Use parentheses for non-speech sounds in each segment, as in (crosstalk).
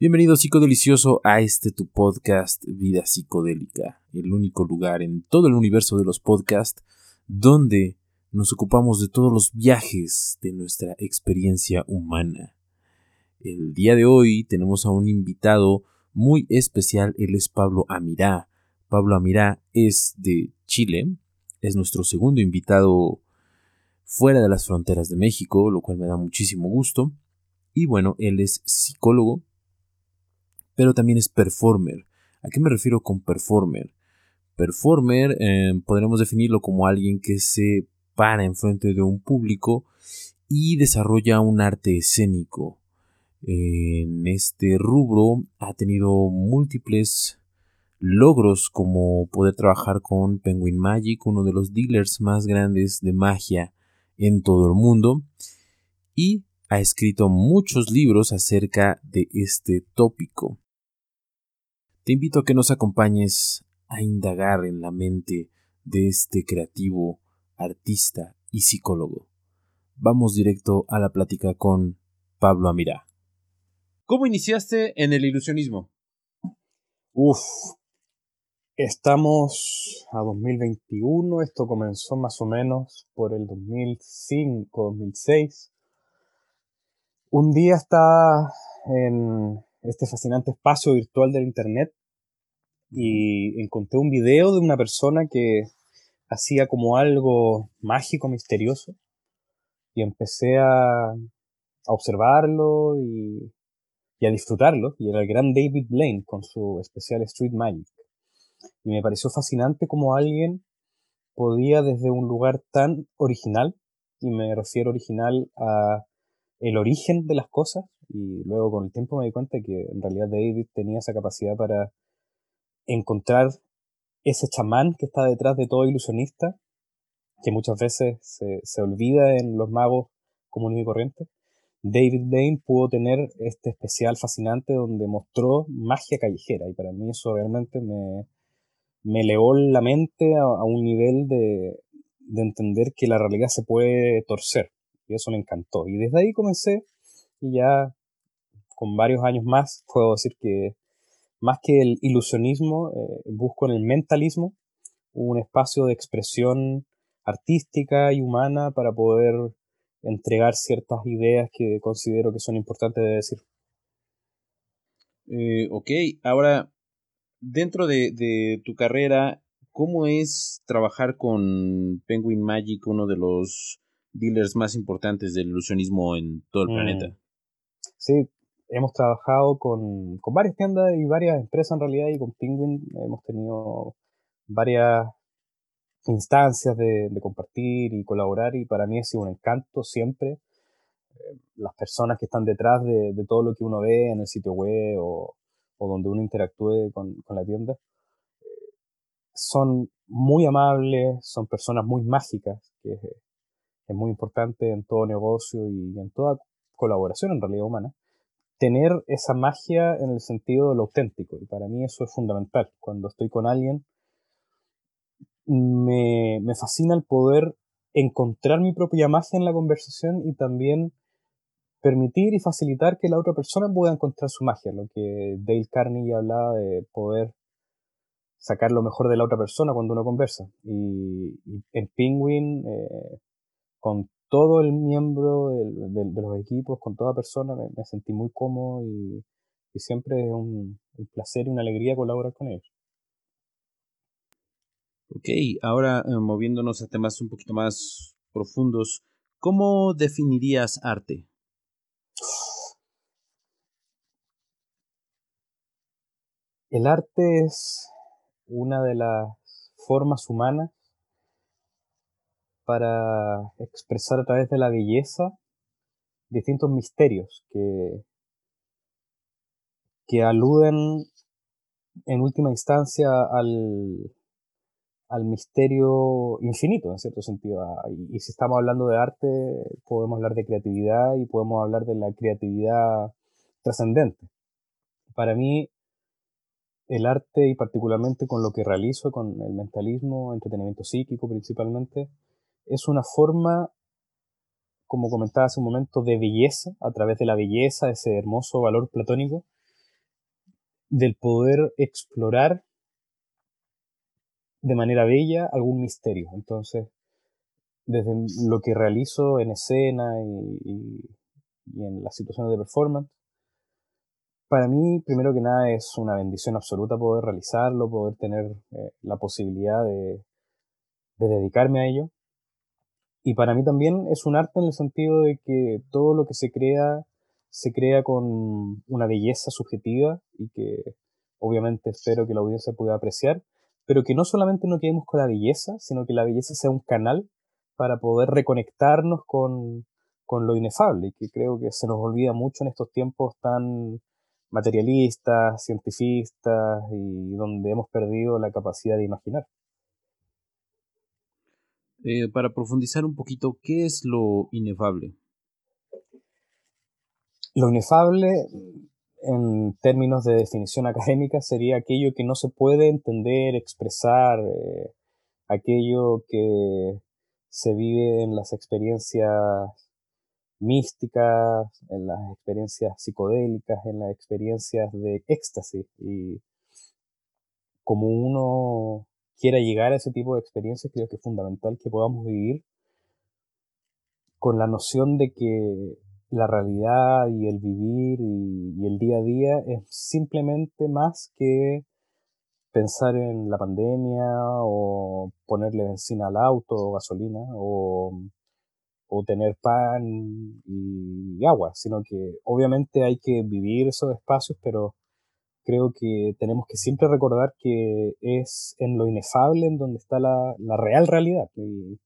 Bienvenido psicodelicioso a este tu podcast Vida Psicodélica, el único lugar en todo el universo de los podcasts donde nos ocupamos de todos los viajes de nuestra experiencia humana. El día de hoy tenemos a un invitado muy especial, él es Pablo Amirá. Pablo Amirá es de Chile, es nuestro segundo invitado fuera de las fronteras de México, lo cual me da muchísimo gusto. Y bueno, él es psicólogo, pero también es performer. ¿A qué me refiero con performer? Performer eh, podremos definirlo como alguien que se para enfrente de un público y desarrolla un arte escénico. En este rubro ha tenido múltiples logros como poder trabajar con Penguin Magic, uno de los dealers más grandes de magia en todo el mundo, y ha escrito muchos libros acerca de este tópico. Te invito a que nos acompañes a indagar en la mente de este creativo, artista y psicólogo. Vamos directo a la plática con Pablo Amirá. ¿Cómo iniciaste en el ilusionismo? Uf, estamos a 2021, esto comenzó más o menos por el 2005, 2006. Un día estaba en este fascinante espacio virtual del Internet y encontré un video de una persona que hacía como algo mágico, misterioso, y empecé a, observarlo y, a disfrutarlo, y era el gran David Blaine con su especial Street Magic. Y me pareció fascinante como alguien podía desde un lugar tan original, y me refiero original a el origen de las cosas, y luego con el tiempo me di cuenta que en realidad David tenía esa capacidad para encontrar ese chamán que está detrás de todo ilusionista, que muchas veces se, olvida en los magos comunes y corrientes. David Blaine pudo tener este especial fascinante donde mostró magia callejera y para mí eso realmente me, me elevó la mente a, un nivel de, de, entender que la realidad se puede torcer y eso me encantó. Y desde ahí comencé y ya con varios años más puedo decir que más que el ilusionismo, eh, busco en el mentalismo un espacio de expresión artística y humana para poder entregar ciertas ideas que considero que son importantes de decir. Eh, ok, ahora, dentro de, de, tu carrera, ¿cómo es trabajar con Penguin Magic, uno de los dealers más importantes del ilusionismo en todo el mm. planeta? Sí, hemos trabajado con, con, varias tiendas y varias empresas en realidad y con Penguin hemos tenido varias instancias de, compartir y colaborar y para mí ha sido un encanto siempre. Eh, las personas que están detrás de, todo lo que uno ve en el sitio web o, donde uno interactúe con, con la tienda eh, son muy amables, son personas muy mágicas, que es muy importante en todo negocio y en toda colaboración en realidad humana tener esa magia en el sentido de lo auténtico. Y para mí eso es fundamental. Cuando estoy con alguien, me, me fascina el poder encontrar mi propia magia en la conversación y también permitir y facilitar que la otra persona pueda encontrar su magia, lo que Dale Carnegie hablaba de poder sacar lo mejor de la otra persona cuando uno conversa. Y, en Penguin, eh, con todo el miembro de los equipos, con toda persona, me, sentí muy cómodo y, siempre es un, placer y una alegría colaborar con ellos. Ok, ahora eh, moviéndonos a temas un poquito más profundos, ¿cómo definirías arte? El arte es una de las formas humanas para expresar a través de la belleza distintos misterios que, que aluden en última instancia al, al misterio infinito, en cierto sentido. Ah, y, si estamos hablando de arte, podemos hablar de creatividad y podemos hablar de la creatividad trascendente. Para mí, el arte y particularmente con lo que realizo, con el mentalismo, entretenimiento psíquico principalmente, es una forma, como comentaba hace un momento, de belleza, a través de la belleza, ese hermoso valor platónico, del poder explorar de manera bella algún misterio. Entonces, desde lo que realizo en escena y, en las situaciones de performance, para mí, primero que nada, es una bendición absoluta poder realizarlo, poder tener eh, la posibilidad de, de dedicarme a ello. Y para mí también es un arte en el sentido de que todo lo que se crea se crea con una belleza subjetiva y que obviamente espero que la audiencia pueda apreciar, pero que no solamente no quedemos con la belleza, sino que la belleza sea un canal para poder reconectarnos con, con lo inefable, que creo que se nos olvida mucho en estos tiempos tan materialistas, cientifistas y donde hemos perdido la capacidad de imaginar. Eh, para profundizar un poquito, ¿qué es lo inefable? Lo inefable, en términos de definición académica, sería aquello que no se puede entender, expresar, eh, aquello que se vive en las experiencias místicas, en las experiencias psicodélicas, en las experiencias de éxtasis. Y como uno quiera llegar a ese tipo de experiencias, creo que es fundamental que podamos vivir con la noción de que la realidad y el vivir y, el día a día es simplemente más que pensar en la pandemia o ponerle benzina al auto o gasolina o, o tener pan y agua, sino que obviamente hay que vivir esos espacios, pero creo que tenemos que siempre recordar que es en lo inefable en donde está la, real realidad. Y,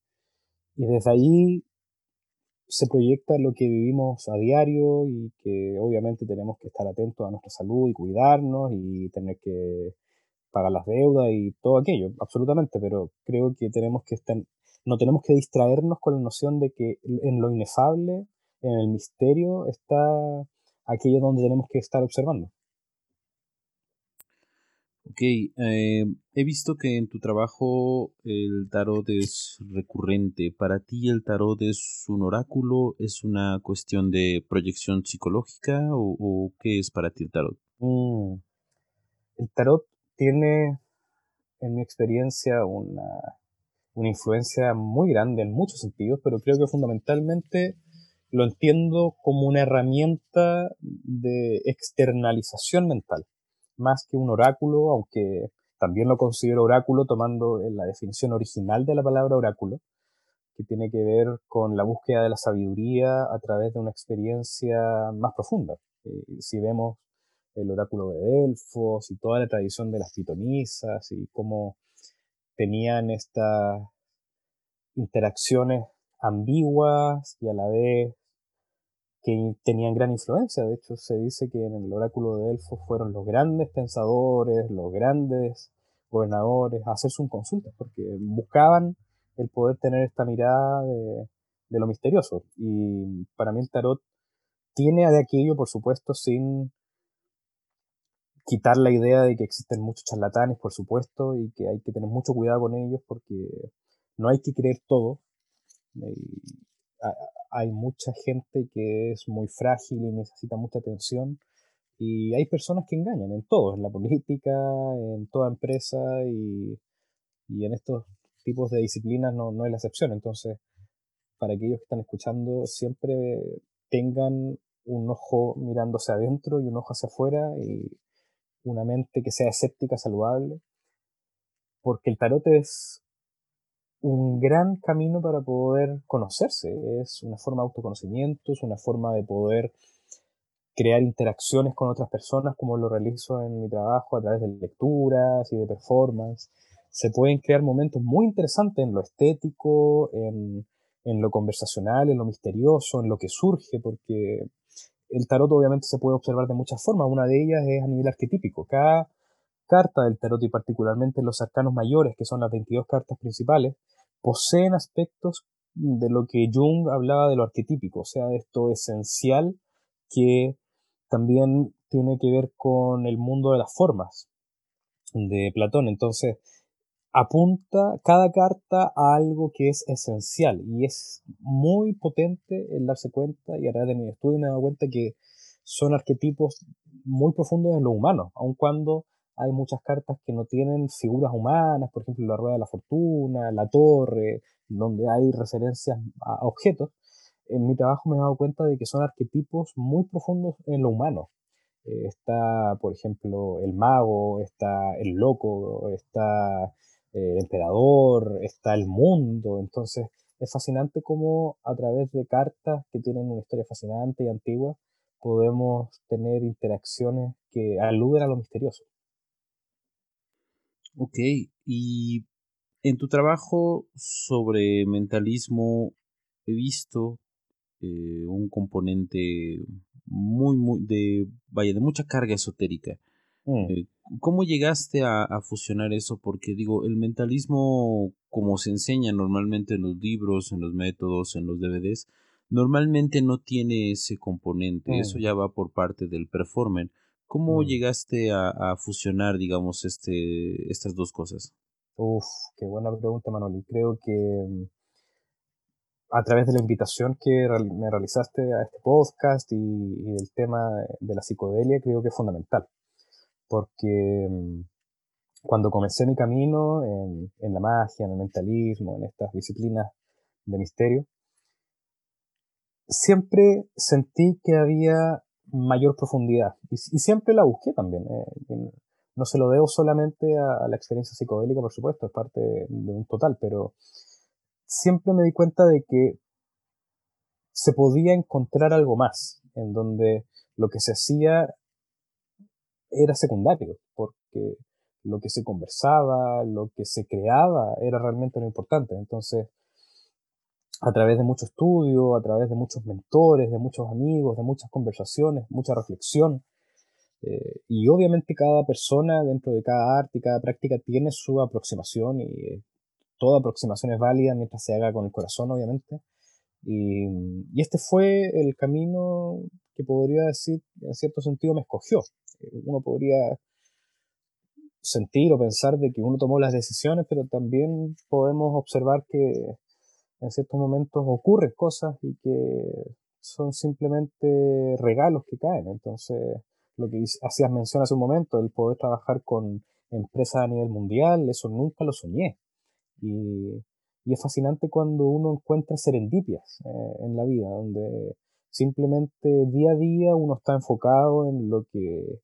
desde ahí se proyecta lo que vivimos a diario y que obviamente tenemos que estar atentos a nuestra salud y cuidarnos y tener que pagar las deudas y todo aquello, absolutamente, pero creo que tenemos que estar, no tenemos que distraernos con la noción de que en lo inefable, en el misterio, está aquello donde tenemos que estar observando. Ok, eh, he visto que en tu trabajo el tarot es recurrente. ¿Para ti el tarot es un oráculo? ¿Es una cuestión de proyección psicológica? ¿O, qué es para ti el tarot? Mm. El tarot tiene, en mi experiencia, una, una influencia muy grande en muchos sentidos, pero creo que fundamentalmente lo entiendo como una herramienta de externalización mental más que un oráculo, aunque también lo considero oráculo tomando la definición original de la palabra oráculo, que tiene que ver con la búsqueda de la sabiduría a través de una experiencia más profunda. Eh, si vemos el oráculo de Delfos y toda la tradición de las pitonisas y cómo tenían estas interacciones ambiguas y a la vez que tenían gran influencia. De hecho, se dice que en el oráculo de Delfos fueron los grandes pensadores, los grandes gobernadores a hacerse un consulta, porque buscaban el poder tener esta mirada de, lo misterioso. Y para mí el tarot tiene de aquello, por supuesto, sin quitar la idea de que existen muchos charlatanes, por supuesto, y que hay que tener mucho cuidado con ellos porque no hay que creer todo hay mucha gente que es muy frágil y necesita mucha atención. Y hay personas que engañan en todo, en la política, en toda empresa y, en estos tipos de disciplinas no, no es la excepción. Entonces, para aquellos que están escuchando, siempre tengan un ojo mirándose adentro y un ojo hacia afuera y una mente que sea escéptica, saludable, porque el tarot es un gran camino para poder conocerse. Es una forma de autoconocimiento, es una forma de poder crear interacciones con otras personas, como lo realizo en mi trabajo a través de lecturas y de performance. Se pueden crear momentos muy interesantes en lo estético, en, en lo conversacional, en lo misterioso, en lo que surge, porque el tarot obviamente se puede observar de muchas formas. Una de ellas es a nivel arquetípico. Cada carta del tarot y particularmente los arcanos mayores, que son las 22 cartas principales, poseen aspectos de lo que Jung hablaba de lo arquetípico, o sea, de esto esencial que también tiene que ver con el mundo de las formas de Platón. Entonces, apunta cada carta a algo que es esencial y es muy potente el darse cuenta y a través de mi estudio me he dado cuenta que son arquetipos muy profundos en lo humano, aun cuando hay muchas cartas que no tienen figuras humanas, por ejemplo la rueda de la fortuna, la torre, donde hay referencias a objetos. En mi trabajo me he dado cuenta de que son arquetipos muy profundos en lo humano. Eh, está, por ejemplo, el mago, está el loco, está eh, el emperador, está el mundo. Entonces, es fascinante cómo a través de cartas que tienen una historia fascinante y antigua, podemos tener interacciones que aluden a lo misterioso. Ok, y en tu trabajo sobre mentalismo he visto eh, un componente muy, muy, de, vaya, de mucha carga esotérica. Mm. Eh, ¿Cómo llegaste a, fusionar eso? Porque digo, el mentalismo, como se enseña normalmente en los libros, en los métodos, en los DVDs, normalmente no tiene ese componente. Eso mm. ya va por parte del performer. ¿Cómo mm. llegaste a, fusionar, digamos, este, estas dos cosas? Uf, qué buena pregunta, Manoli. Creo que mm, a través de la invitación que me realizaste a este podcast y, y del tema de la psicodelia, creo que es fundamental. Porque cuando comencé mi camino en, en la magia, en el mentalismo, en estas disciplinas de misterio, siempre sentí que había mayor profundidad y, siempre la busqué también. Eh, no se lo debo solamente a, la experiencia psicodélica, por supuesto, es parte de, un total, pero siempre me di cuenta de que se podía encontrar algo más, en donde lo que se hacía era secundario, porque lo que se conversaba, lo que se creaba era realmente lo importante. Entonces, a través de mucho estudio, a través de muchos mentores, de muchos amigos, de muchas conversaciones, mucha reflexión. Eh, y obviamente cada persona dentro de cada arte y cada práctica tiene su aproximación y eh, toda aproximación es válida mientras se haga con el corazón, obviamente. Y, y, este fue el camino que podría decir, en cierto sentido, me escogió. Uno podría sentir o pensar de que uno tomó las decisiones, pero también podemos observar que en ciertos momentos ocurren cosas y que son simplemente regalos que caen. Entonces, lo que hacías mención hace un momento, el poder trabajar con empresas a nivel mundial, eso nunca lo soñé. Y, es fascinante cuando uno encuentra serendipias eh, en la vida, donde simplemente día a día uno está enfocado en lo que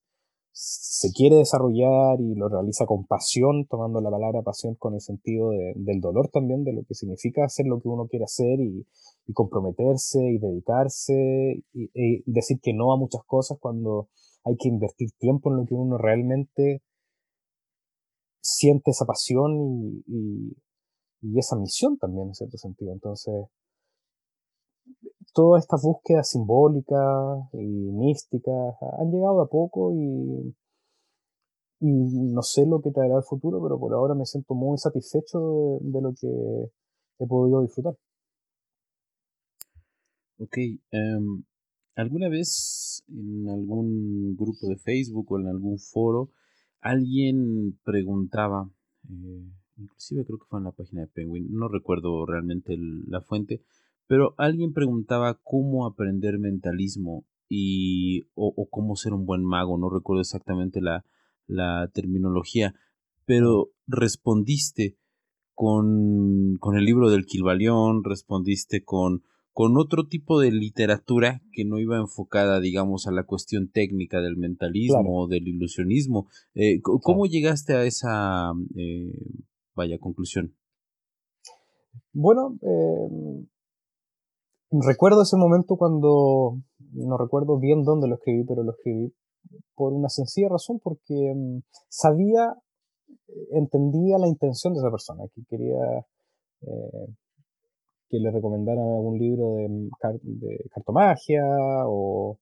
se quiere desarrollar y lo realiza con pasión, tomando la palabra pasión con el sentido del dolor también, de lo que significa hacer lo que uno quiere hacer y, comprometerse y dedicarse y, decir que no a muchas cosas cuando hay que invertir tiempo en lo que uno realmente siente esa pasión y, y esa misión también en cierto sentido. Entonces, todas estas búsquedas simbólicas y místicas han llegado a poco y, no sé lo que traerá el futuro, pero por ahora me siento muy satisfecho de, lo que he podido disfrutar. Ok, em, ¿alguna vez en algún grupo de Facebook o en algún foro alguien preguntaba, eh, inclusive creo que fue en la página de Penguin, no recuerdo realmente la fuente, pero alguien preguntaba cómo aprender mentalismo y o, cómo ser un buen mago, no recuerdo exactamente la, la terminología, pero respondiste con, con el libro del Quilvalión, respondiste con, con otro tipo de literatura que no iba enfocada, digamos, a la cuestión técnica del mentalismo o del ilusionismo. Eh, ¿Cómo llegaste a esa, eh, vaya, conclusión? Bueno, eh, Recuerdo ese momento cuando, no recuerdo bien dónde lo escribí, pero lo escribí por una sencilla razón, porque mm, sabía, entendía la intención de esa persona, que quería eh, que le recomendaran algún libro de, de cartomagia o,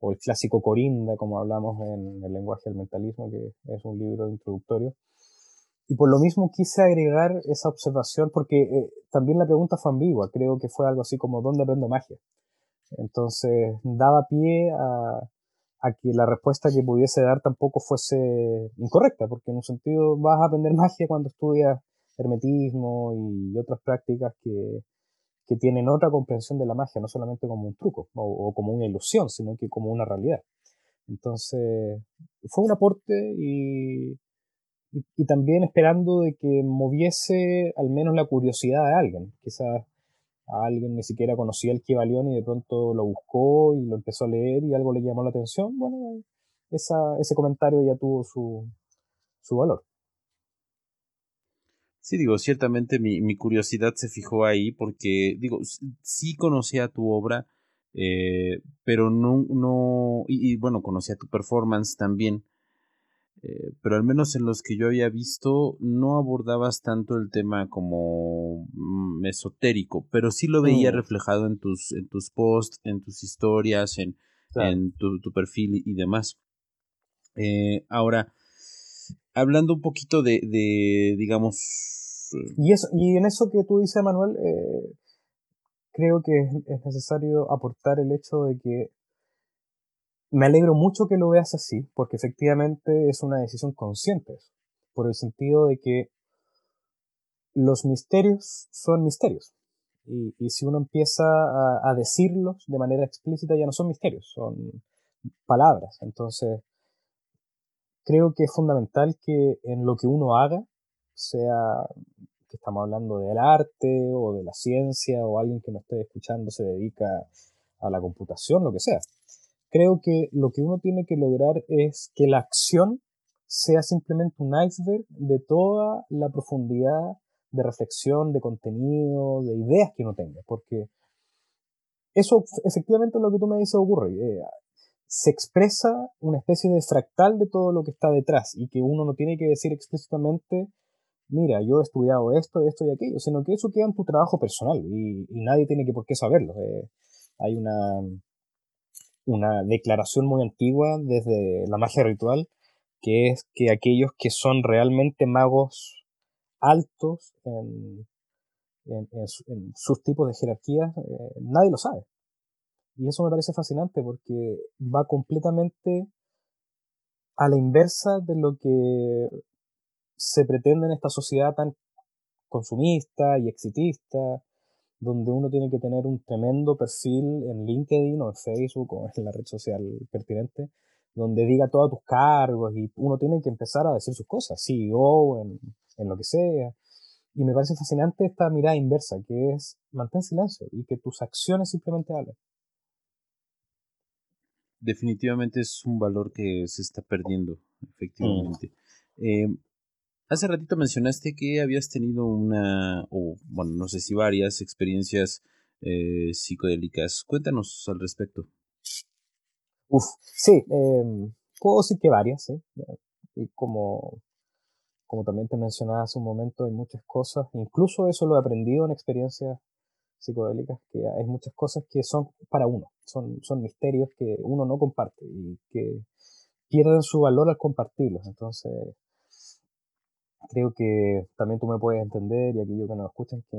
o, el clásico Corinda, como hablamos en el lenguaje del mentalismo, que es un libro introductorio. Y por lo mismo quise agregar esa observación porque eh, también la pregunta fue ambigua. Creo que fue algo así como ¿dónde aprendo magia? Entonces daba pie a, que la respuesta que pudiese dar tampoco fuese incorrecta, porque en un sentido vas a aprender (laughs) magia cuando estudias hermetismo y otras prácticas que, que tienen otra comprensión de la magia, no solamente como un truco o, como una ilusión, sino que como una realidad. Entonces, fue un aporte y, y, también esperando de que moviese al menos la curiosidad de alguien. Quizás a alguien ni siquiera conocía el Kibalión y de pronto lo buscó y lo empezó a leer y algo le llamó la atención. Bueno, esa, ese comentario ya tuvo su, su valor. Sí, digo, ciertamente mi, mi, curiosidad se fijó ahí porque, digo, sí conocía tu obra, eh, pero no, no y, bueno, conocía tu performance también, eh, pero al menos en los que yo había visto no abordabas tanto el tema como mm, esotérico, pero sí lo veía mm. reflejado en tus, en tus posts, en tus historias, en, en tu, tu, perfil y demás. Eh, ahora, hablando un poquito de, de digamos, y, eso, y en eso que tú dices, Manuel, eh, creo que es, necesario aportar el hecho de que me alegro mucho que lo veas así, porque efectivamente es una decisión consciente, por el sentido de que los misterios son misterios. Y, si uno empieza a, decirlos de manera explícita, ya no son misterios, son palabras. Entonces, creo que es fundamental que en lo que uno haga, sea que estamos hablando del arte o de la ciencia o alguien que no esté escuchando se dedica a la computación, lo que sea. Creo que lo que uno tiene que lograr es que la acción sea simplemente un iceberg de toda la profundidad de reflexión, de contenido, de ideas que uno tenga, porque eso efectivamente es lo que tú me dices ocurre. Eh, se expresa una especie de fractal de todo lo que está detrás y que uno no tiene que decir explícitamente mira, yo he estudiado esto, esto y aquello, sino que eso queda en tu trabajo personal y, nadie tiene que por qué saberlo. Eh, hay una, una declaración muy antigua desde la magia ritual que es que aquellos que son realmente magos altos en, sus tipos de jerarquías, eh, nadie lo sabe. Y eso me parece fascinante porque va completamente a la inversa de lo que se pretende en esta sociedad tan consumista y exitista, donde uno tiene que tener un tremendo perfil en LinkedIn o en Facebook o en la red social pertinente, donde diga todos tus cargos y uno tiene que empezar a decir sus cosas, CEO, en, en lo que sea. Y me parece fascinante esta mirada inversa, que es mantén silencio y que tus acciones simplemente hablen. Definitivamente es un valor que se está perdiendo, efectivamente. Mm. Eh, Hace ratito mencionaste que habías tenido una, o bueno, no sé si varias experiencias eh, psicodélicas. Cuéntanos al respecto. Uf, sí, eh, puedo decir que varias, ¿sí? Y como, como también te mencionaba hace un momento, hay muchas cosas, incluso eso lo he aprendido en experiencias psicodélicas, que hay muchas cosas que son para uno, son, son misterios que uno no comparte y que pierden su valor al compartirlos. Entonces, creo que también tú me puedes entender y aquellos que nos escuchan que,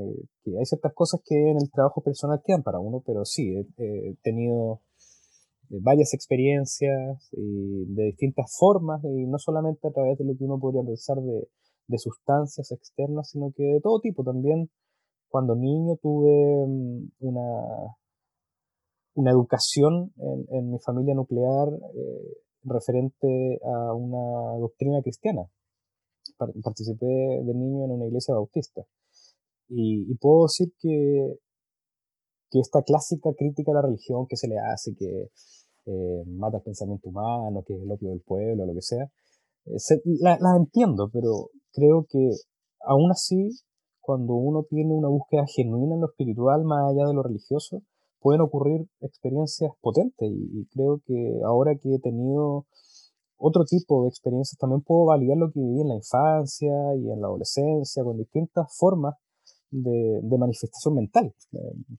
hay ciertas cosas que en el trabajo personal quedan para uno, pero sí, he, tenido eh, varias experiencias y de distintas formas y no solamente a través de lo que uno podría pensar de, sustancias externas, sino que de todo tipo también. Cuando niño tuve mm, una, una educación en, en mi familia nuclear eh, referente a una doctrina cristiana participé de niño en una iglesia bautista. Y, puedo decir que, que esta clásica crítica a la religión que se le hace, que eh, mata el pensamiento humano, que es el opio del pueblo, lo que sea, la, entiendo, pero creo que aún así, cuando uno tiene una búsqueda genuina en lo espiritual, más allá de lo religioso, pueden ocurrir experiencias potentes. Y creo que ahora que he tenido otro tipo de experiencias, también puedo validar lo que viví en la infancia y en la adolescencia, con distintas formas de, manifestación mental. Eh,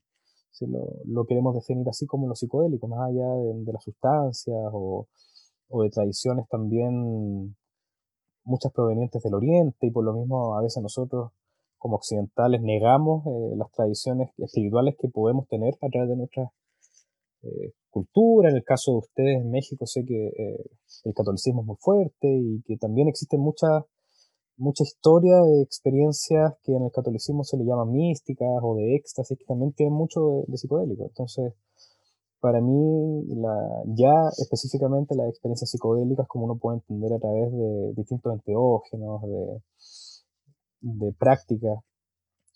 si lo, queremos definir así como lo psicodélico, más allá de, de las sustancias o, o, de tradiciones también, muchas provenientes del Oriente, y por lo mismo a veces nosotros como occidentales negamos eh, las tradiciones espirituales que podemos tener a través de nuestras eh, cultura. En el caso de ustedes en México sé que eh, el catolicismo es muy fuerte y que también existen muchas mucha historia de experiencias que en el catolicismo se le llaman místicas o de éxtasis, que también tienen mucho de, psicodélico. Entonces, para mí, la, ya específicamente las experiencias psicodélicas, como uno puede entender a través de distintos enteógenos, de, de prácticas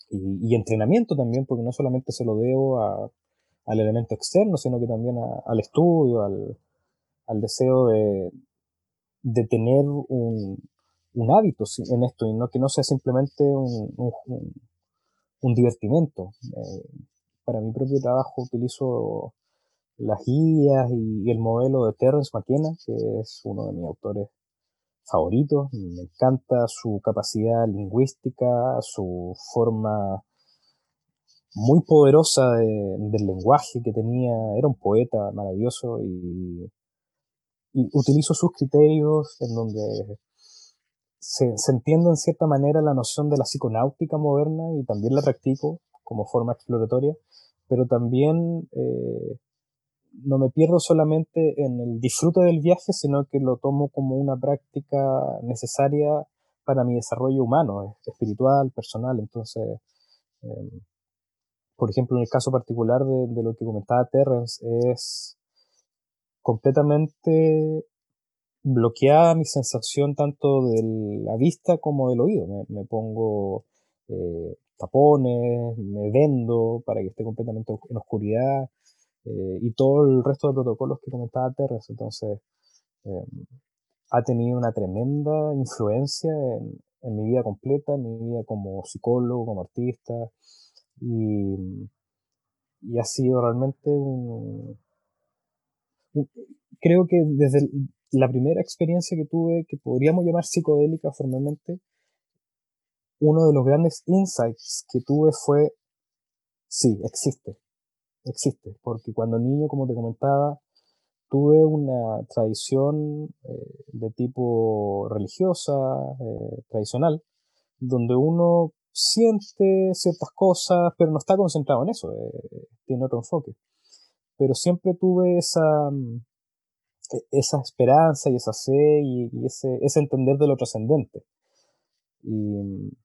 y, entrenamiento también, porque no solamente se lo debo al elemento externo, sino que también al estudio, al, al deseo de, de tener un, un hábito en esto y no que no sea simplemente un, un, divertimento. Eh, para mi propio trabajo utilizo las guías y, el modelo de Terence McKenna, que es uno de mis autores favoritos. Me encanta su capacidad lingüística, su forma muy poderosa del lenguaje que tenía. Era un poeta maravilloso y, y utilizo sus criterios en donde se, entiende en cierta manera la noción de la psiconáutica moderna y también la practico como forma exploratoria, pero también eh, no me pierdo solamente en el disfrute del viaje, sino que lo tomo como una práctica necesaria para mi desarrollo humano, espiritual, personal. Entonces, em, por ejemplo, en el caso particular de, lo que comentaba Terrence, es completamente bloqueada mi sensación tanto de la vista como del oído. Me, pongo eh, tapones, me vendo para que esté completamente en oscuridad eh, y todo el resto de protocolos que comentaba Terres. Entonces, em, ha tenido una tremenda influencia en, en, mi vida completa, en mi vida como psicólogo, como artista y, ha sido realmente un, creo que desde, la primera experiencia que tuve, que podríamos llamar psicodélica formalmente, uno de los grandes insights que tuve fue, sí, existe, existe, porque cuando niño, como te comentaba, tuve una tradición eh, de tipo religiosa, eh, tradicional, donde uno siente ciertas cosas, pero no está concentrado en eso, eh, tiene otro enfoque. Pero siempre tuve esa, mm, e, esa esperanza y esa fe y, ese, ese, entender de lo trascendente. Y,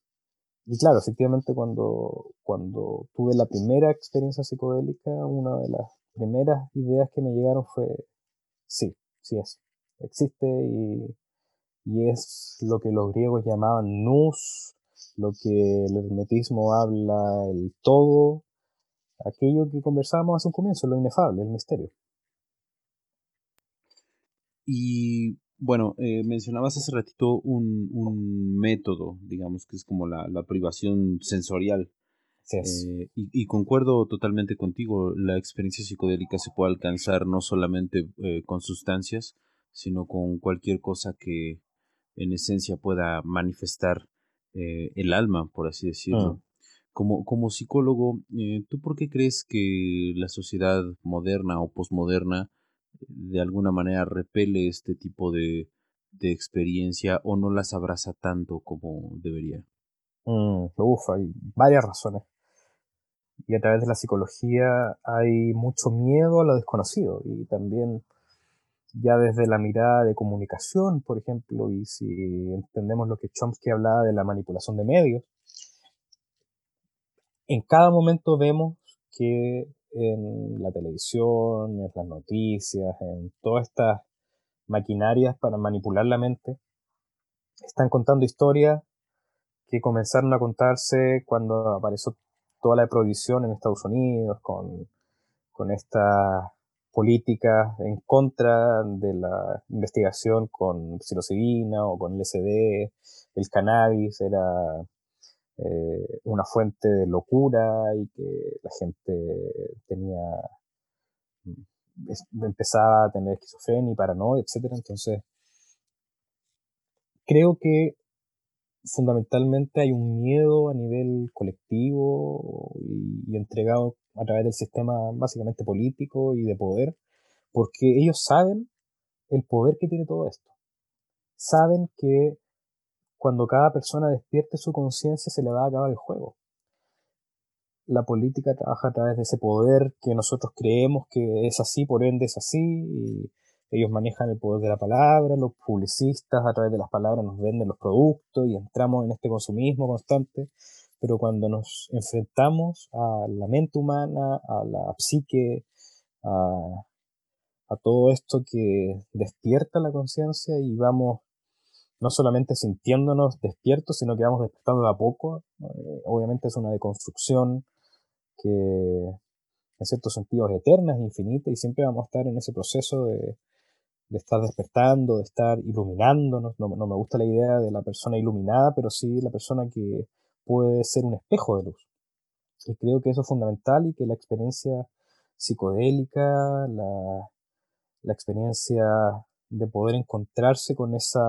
y, claro, efectivamente cuando, cuando tuve la primera experiencia psicodélica, una de las primeras ideas que me llegaron fue, sí, sí es, existe y, y es lo que los griegos llamaban nous, lo que el hermetismo habla el todo, aquello que conversábamos hace un comienzo, lo inefable, el misterio. Y bueno, eh, mencionabas hace ratito un, un, método, digamos, que es como la, la privación sensorial. Eh, y, concuerdo totalmente contigo, la experiencia psicodélica se puede alcanzar no solamente eh, con sustancias, sino con cualquier cosa que en esencia pueda manifestar el alma, por así decirlo. Como, como psicólogo, ¿tú por qué crees que la sociedad moderna o posmoderna de alguna manera repele este tipo de, de experiencia o no las abraza tanto como debería? Mm, uf, hay varias razones. Y a través de la psicología hay mucho miedo a lo desconocido y también ya desde la mirada de comunicación, por ejemplo, y si entendemos lo que Chomsky hablaba de la manipulación de medios, en cada momento vemos que en la televisión, en las noticias, en todas estas maquinarias para manipular la mente, están contando historias que comenzaron a contarse cuando apareció toda la prohibición en Estados Unidos, con, con políticas en contra de la investigación con psilocibina o con LSD, el cannabis era eh, una fuente de locura y que la gente tenía empezaba a tener esquizofrenia y paranoia, etc. Entonces, creo que fundamentalmente hay un miedo a nivel colectivo y, entregado a través del sistema básicamente político y de poder, porque ellos saben el poder que tiene todo esto. Saben que cuando cada persona despierte su conciencia se le va a acabar el juego. La política trabaja a través de ese poder que nosotros creemos que es así, por ende es así, ellos manejan el poder de la palabra, los publicistas a través de las palabras nos venden los productos y entramos en este consumismo constante, pero cuando nos enfrentamos a la mente humana, a la psique, a, todo esto que despierta la conciencia y vamos no solamente sintiéndonos despiertos, sino que vamos despertando de a poco. Eh, obviamente es una deconstrucción que en cierto sentido es eterna, es infinita y siempre vamos a estar en ese proceso de, de estar despertando, de estar iluminándonos. No, no, me gusta la idea de la persona iluminada, pero sí la persona que puede ser un espejo de luz. Y creo que eso es fundamental y que la experiencia psicodélica, la, la experiencia de poder encontrarse con esa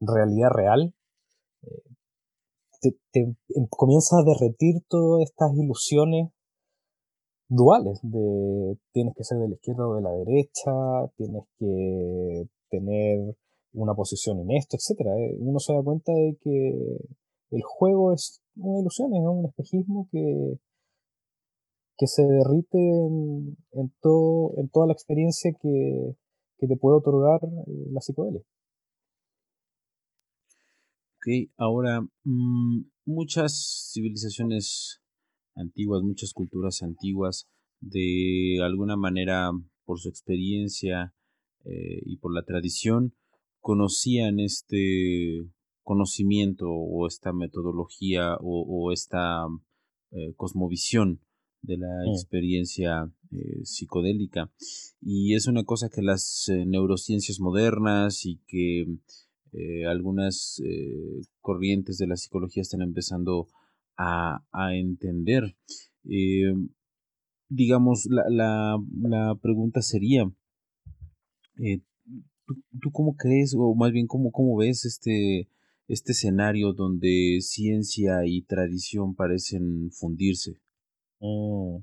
realidad real, eh, te, em, comienza a derretir todas estas ilusiones duales de tienes que ser de la izquierda o de la derecha, tienes que tener una posición en esto, etcétera. Eh, uno se da cuenta de que el juego es una ilusión, es un espejismo que, que se derrite en, todo, en toda la experiencia que, que te puede otorgar eh, la psicodelia. Ok, ahora mm, muchas civilizaciones antiguas, muchas culturas antiguas, de alguna manera por su experiencia eh, y por la tradición, conocían este conocimiento o esta metodología o, esta eh, cosmovisión de la experiencia eh, psicodélica. Y es una cosa que las neurociencias modernas y que eh, algunas eh, corrientes de la psicología están empezando a, entender. Eh, digamos, la, la, la, pregunta sería, ¿tú, cómo crees, o más bien cómo, cómo ves este, este escenario donde ciencia y tradición parecen fundirse? Mm,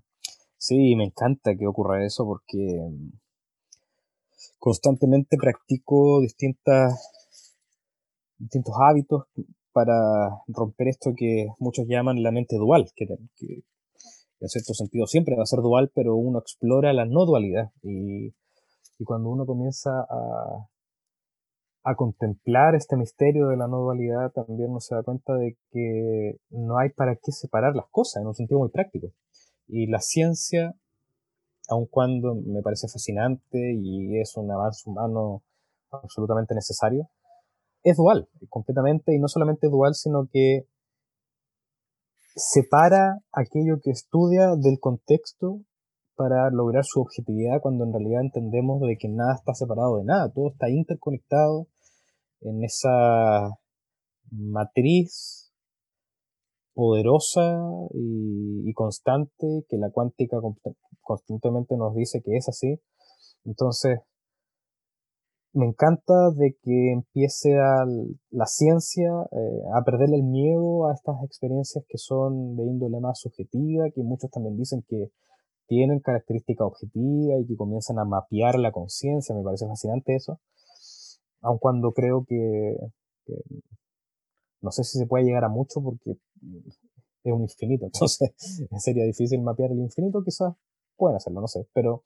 sí, me encanta que ocurra eso porque constantemente practico distintas distintos hábitos para romper esto que muchos llaman la mente dual, que, en cierto sentido siempre va a ser dual, pero uno explora la no dualidad. Y, cuando uno comienza a, a contemplar este misterio de la no dualidad, también uno se da cuenta de que no hay para qué separar las cosas, en un sentido muy práctico. Y la ciencia, aun cuando me parece fascinante y es un avance humano absolutamente necesario, es dual, completamente, y no solamente dual, sino que separa aquello que estudia del contexto para lograr su objetividad cuando en realidad entendemos de que nada está separado de nada, todo está interconectado en esa matriz poderosa y, constante que la cuántica constantemente nos dice que es así. Entonces, me encanta de que empiece la ciencia eh, a perderle el miedo a estas experiencias que son de índole más subjetiva, que muchos también dicen que tienen característica objetiva y que comienzan a mapear la conciencia. Me parece fascinante eso. Aun cuando creo que, no sé si se puede llegar a mucho porque es un infinito. (laughs) Entonces sería difícil mapear el infinito. Quizás pueden hacerlo, no sé. Pero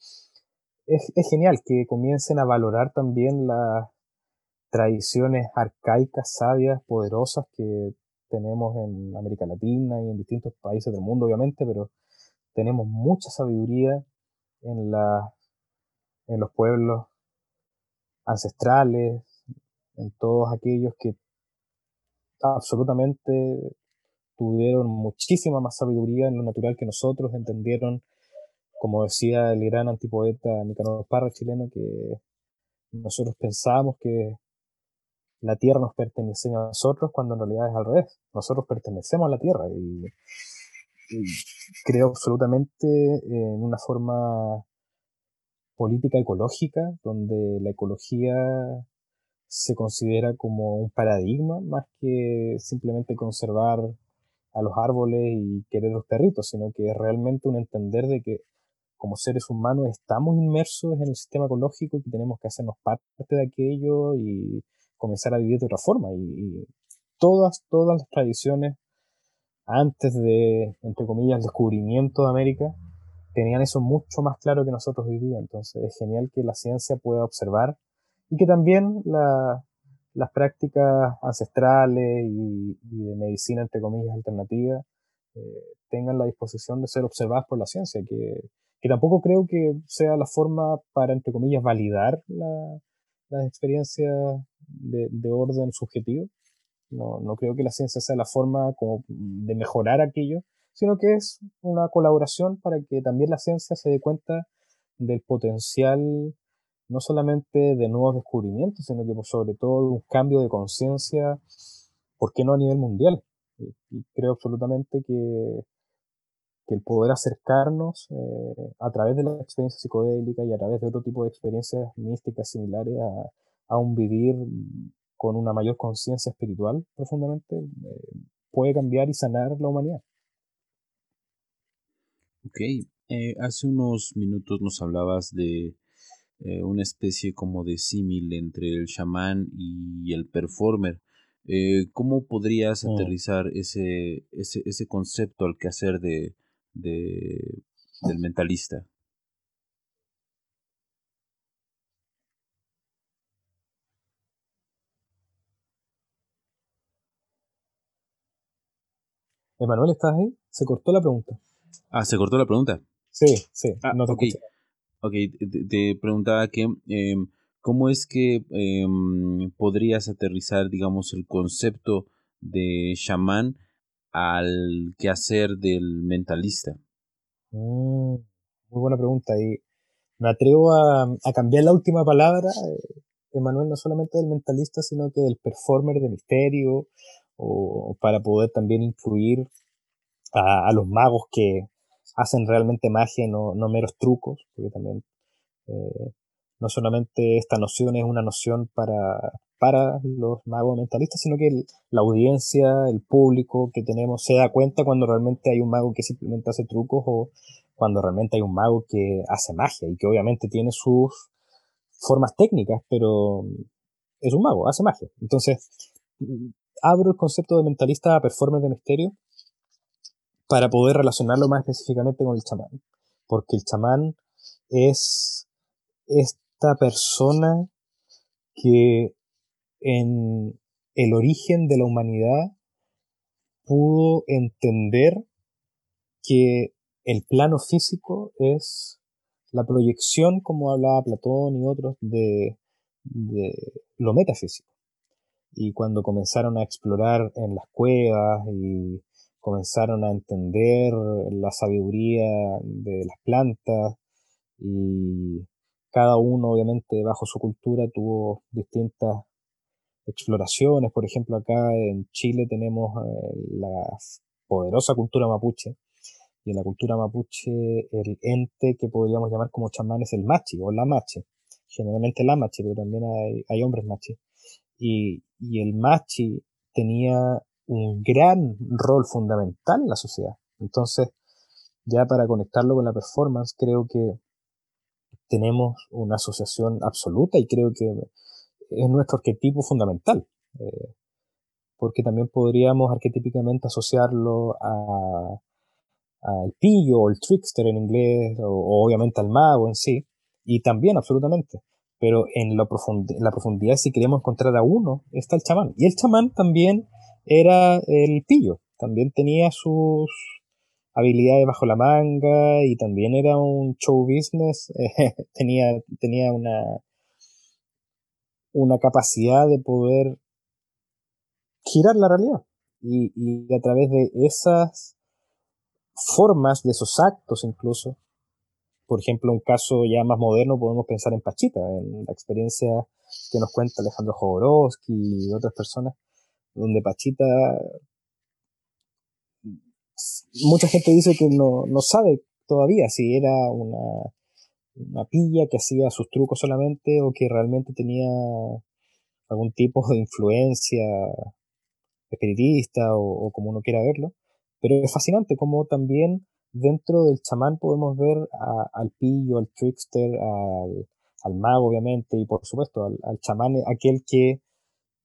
es, genial que comiencen a valorar también las tradiciones arcaicas, sabias, poderosas que tenemos en América Latina y en distintos países del mundo, obviamente, pero tenemos mucha sabiduría en, la, en los pueblos ancestrales, en todos aquellos que absolutamente tuvieron muchísima más sabiduría en lo natural que nosotros, entendieron como decía el gran antipoeta Nicanor Parra, chileno, que nosotros pensábamos que la tierra nos pertenecía a nosotros cuando en realidad es al revés. Nosotros pertenecemos a la tierra y, creo absolutamente en una forma política ecológica, donde la ecología se considera como un paradigma más que simplemente conservar a los árboles y querer los perritos, sino que es realmente un entender de que como seres humanos estamos inmersos en el sistema ecológico y que tenemos que hacernos parte de aquello y comenzar a vivir de otra forma. Y, todas, todas las tradiciones antes de, entre comillas, el descubrimiento de América, tenían eso mucho más claro que nosotros hoy día. Entonces es genial que la ciencia pueda observar y que también las prácticas ancestrales y, de medicina, entre comillas, alternativa, eh, tengan la disposición de ser observadas por la ciencia, que, que, tampoco creo que sea la forma para, entre comillas, validar la, las experiencias de, de, orden subjetivo. No, no creo que la ciencia sea la forma de mejorar aquello, sino que es una colaboración para que también la ciencia se dé cuenta del potencial no solamente de nuevos descubrimientos, sino que sobre todo un cambio de conciencia, ¿por qué no a nivel mundial? Y, creo absolutamente que, que, el poder acercarnos eh, a través de la experiencia psicodélica y a través de otro tipo de experiencias místicas similares a, a un vivir con una mayor conciencia espiritual profundamente, eh, puede cambiar y sanar la humanidad. Ok, eh, hace unos minutos nos hablabas de eh, una especie como de símil entre el chamán y el performer. Eh, ¿Cómo podrías mm. aterrizar ese, ese, ese, concepto al quehacer de, de, del mentalista? Emanuel, ¿estás ahí? Se cortó la pregunta. Ah, ¿se cortó la pregunta? Sí, sí, ah, no te okay. Ok, te, preguntaba que em, cómo es que em, podrías aterrizar, digamos, el concepto de chamán al quehacer del mentalista. Mm, muy buena pregunta y me atrevo a, cambiar la última palabra, eh, Emanuel, no solamente del mentalista, sino que del performer de misterio, o para poder también incluir a los magos que, hacen realmente magia y no, no meros trucos, porque también eh, no solamente esta noción es una noción para, para los magos mentalistas, sino que la audiencia, el público que tenemos se da cuenta cuando realmente hay un mago que simplemente hace trucos o cuando realmente hay un mago que hace magia y que obviamente tiene sus formas técnicas, pero es un mago, hace magia. Entonces, abro el concepto de mentalista a performance de misterio para poder relacionarlo más específicamente con el chamán. Porque el chamán es esta persona que en el origen de la humanidad pudo entender que el plano físico es la proyección, como hablaba Platón y otros, de, lo metafísico. Y cuando comenzaron a explorar en las cuevas y comenzaron a entender la sabiduría de las plantas y cada uno obviamente bajo su cultura tuvo distintas exploraciones. Por ejemplo, acá en Chile tenemos eh, la poderosa cultura mapuche y en la cultura mapuche el ente que podríamos llamar como chamán es el machi o la machi. Generalmente la machi, pero también hay, hay hombres machi. Y, y el machi tenía un gran rol fundamental en la sociedad. Entonces, ya para conectarlo con la performance, creo que tenemos una asociación absoluta y creo que es nuestro arquetipo fundamental. Eh, porque también podríamos arquetípicamente asociarlo a al pillo o el trickster en inglés, o, obviamente al mago en sí, y también absolutamente. Pero en, la profundidad, si queremos encontrar a uno, está el chamán. Y el chamán también era el pillo. También tenía sus habilidades bajo la manga y también era un show business. (laughs) tenía, tenía una, una capacidad de poder girar la realidad. Y, y a través de esas formas, de esos actos incluso, por ejemplo, un caso ya más moderno podemos pensar en Pachita, en la experiencia que nos cuenta Alejandro Jodorowsky y otras personas, donde Pachita, mucha gente dice que no, no sabe todavía si era una, una pilla que hacía sus trucos solamente o que realmente tenía algún tipo de influencia espiritista o, como uno quiera verlo. Pero es fascinante como también dentro del chamán podemos ver al pillo, al trickster, al, mago obviamente y por supuesto al chamán, aquel que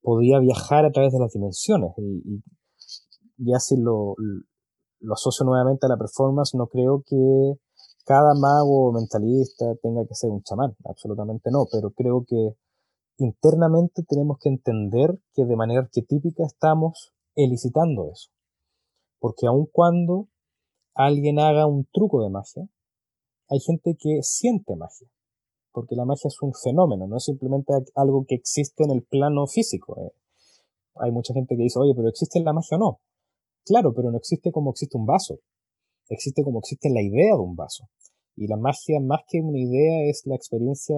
podía viajar a través de las dimensiones. Y, ya si lo, lo, asocio nuevamente a la performance, no creo que cada mago mentalista tenga que ser un chamán, absolutamente no, pero creo que internamente tenemos que entender que de manera arquetípica estamos elicitando eso. Porque aun cuando alguien haga un truco de magia, hay gente que siente magia. Porque la magia es un fenómeno, no es simplemente algo que existe en el plano físico. Eh. Hay mucha gente que dice, oye, pero ¿existe la magia o no? Claro, pero no existe como existe un vaso. Existe como existe la idea de un vaso. Y la magia, más que una idea, es la experiencia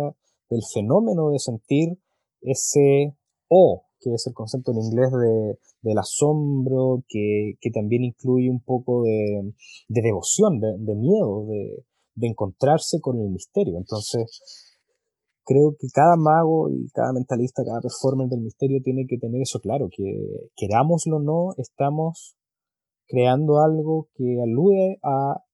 del fenómeno de sentir ese O, que es el concepto en inglés de, del asombro, que, que, también incluye un poco de, de devoción, de, de miedo, de, de, encontrarse con el misterio. Entonces, creo que cada mago y cada mentalista, cada performer del misterio tiene que tener eso claro, que querámoslo o no, estamos creando algo que alude a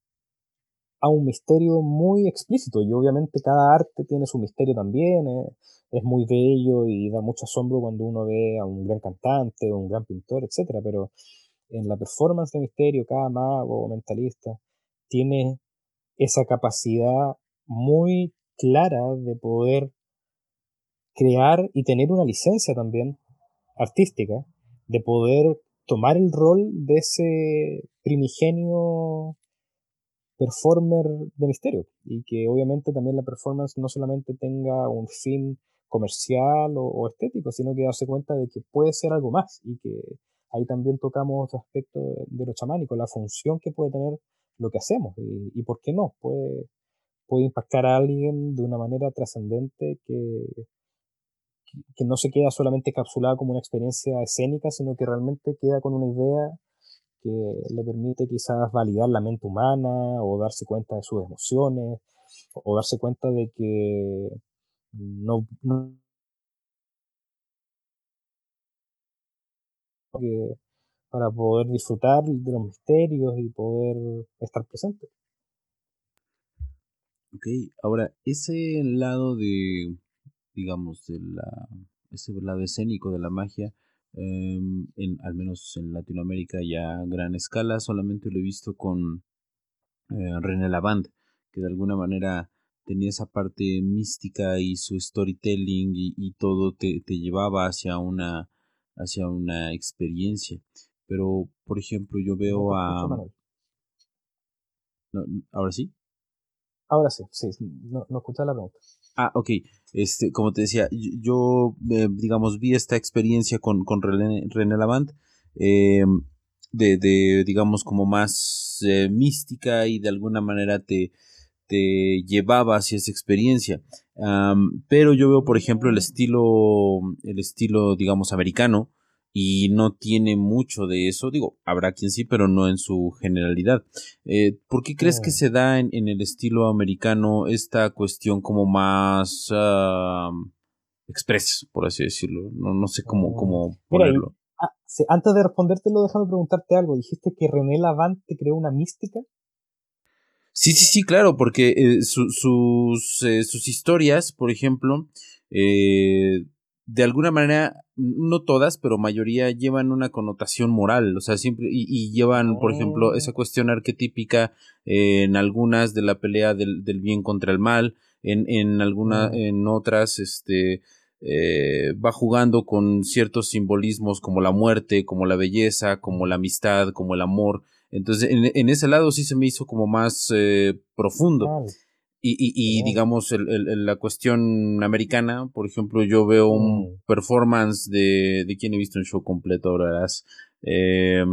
a un misterio muy explícito y obviamente cada arte tiene su misterio también, eh, es muy bello y da mucho asombro cuando uno ve a un gran cantante o un gran pintor, etc. Pero en la performance de misterio, cada mago o mentalista tiene esa capacidad muy clara de poder crear y tener una licencia también artística, de poder tomar el rol de ese primigenio performer de misterio. Y que obviamente también la performance no solamente tenga un fin comercial o, estético, sino que darse cuenta de que puede ser algo más y que ahí también tocamos otro aspecto de, lo chamánico, la función que puede tener lo que hacemos. Y, por qué no, puede, puede impactar a alguien de una manera trascendente que, que no se queda solamente capsulada como una experiencia escénica, sino que realmente queda con una idea que le permite quizás validar la mente humana o darse cuenta de sus emociones o darse cuenta de que no, para poder disfrutar de los misterios y poder estar presente. Ok, ahora ese lado de, digamos, de la, ese lado escénico de la magia, Em, en, al menos en Latinoamérica ya a gran escala, solamente lo he visto con eh, René Lavand, que de alguna manera tenía esa parte mística y su storytelling y, todo te, llevaba hacia una, hacia una experiencia. Pero, por ejemplo, yo veo a... ¿Ahora sí? Ahora sí, sí, no, no la pregunta. Ah, ok. Este, como te decía, yo, eh, digamos, vi esta experiencia con, con René, René Lavant, em, de, de, digamos, como más eh, mística y de alguna manera te, te llevaba hacia esa experiencia. pero yo veo, por ejemplo, el estilo, el estilo, digamos, americano, y no tiene mucho de eso. Digo, habrá quien sí, pero no en su generalidad. Eh, ¿Por qué crees que se da en, el estilo americano esta cuestión como más uh, express, por así decirlo? No, no sé cómo, mm. cómo ponerlo. Ah, antes de respondértelo, déjame preguntarte algo. Dijiste que René Lavant te creó una mística. Sí, sí, sí, claro, porque eh, sus, eh, sus historias, por ejemplo, eh, de alguna manera, no todas, pero mayoría llevan una connotación moral, o sea, siempre, y, llevan, por ejemplo, esa oh. cuestión arquetípica en algunas de la pelea del, bien contra el mal, en, en algunas, en otras, este, eh, va jugando con ciertos simbolismos como la muerte, como la belleza, como la amistad, como el amor. Entonces, en, ese lado sí se me hizo como más eh, profundo. Y, digamos, la cuestión americana, por ejemplo, yo veo un mm. performance de, de quien he visto un show completo ahora. Eh,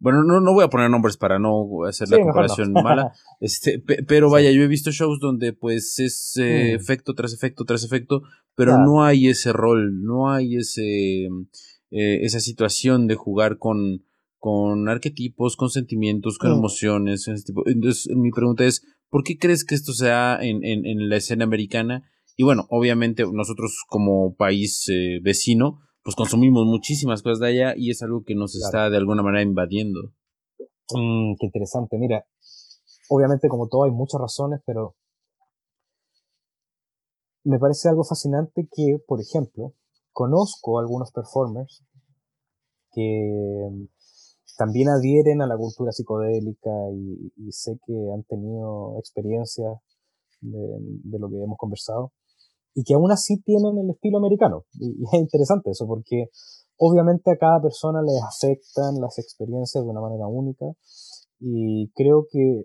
bueno, no, no voy a poner nombres para no hacer la comparación mala, (laughs) este, pero vaya, yo he visto shows donde pues es eh, mm. efecto tras efecto tras efecto, pero no hay ese rol, no hay ese, eh, esa situación de jugar con, con arquetipos, con sentimientos, con mm. emociones. Ese tipo. Entonces, mi pregunta es, ¿Por qué crees que esto sea en, en, la escena americana? Y bueno, obviamente nosotros como país eh, vecino, pues consumimos muchísimas cosas de allá y es algo que nos está de alguna manera invadiendo. Mm, qué interesante. Mira, obviamente como todo hay muchas razones, pero me parece algo fascinante que, por ejemplo, conozco algunos performers que también adhieren a la cultura psicodélica y, sé que han tenido experiencias de, lo que hemos conversado y que aún así tienen el estilo americano. Y, es interesante eso porque obviamente a cada persona les afectan las experiencias de una manera única y creo que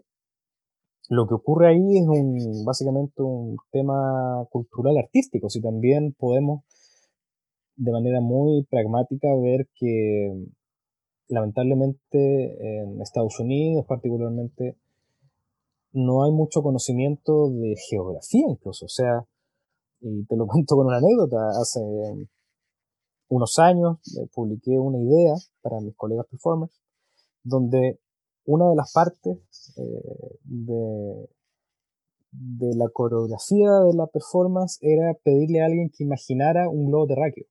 lo que ocurre ahí es un, básicamente un tema cultural artístico, si también podemos de manera muy pragmática ver que lamentablemente en Estados Unidos particularmente no hay mucho conocimiento de geografía incluso. O sea, y te lo (laughs) cuento con una anécdota, hace unos años eh, publiqué una idea para mis colegas performers donde una de las partes eh, de, de la coreografía de la performance era pedirle a alguien que imaginara un globo terráqueo.